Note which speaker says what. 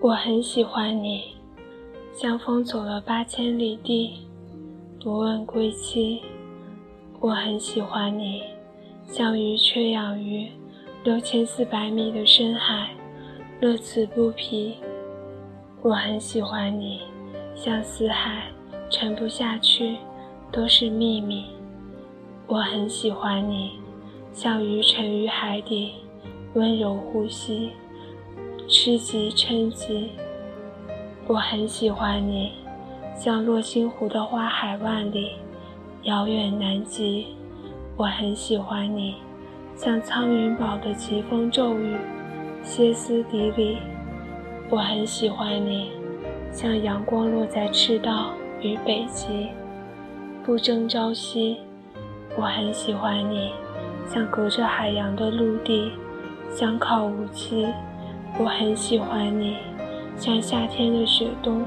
Speaker 1: 我很喜欢你，像风走了八千里地，不问归期。我很喜欢你，像鱼缺氧于六千四百米的深海，乐此不疲。我很喜欢你，像死海沉不下去，都是秘密。我很喜欢你，像鱼沉于海底，温柔呼吸。吃极撑极，我很喜欢你，像落星湖的花海万里，遥远南极。我很喜欢你，像苍云堡的疾风骤雨，歇斯底里。我很喜欢你，像阳光落在赤道与北极，不争朝夕。我很喜欢你，像隔着海洋的陆地，相靠无期。我很喜欢你，像夏天的雪冬，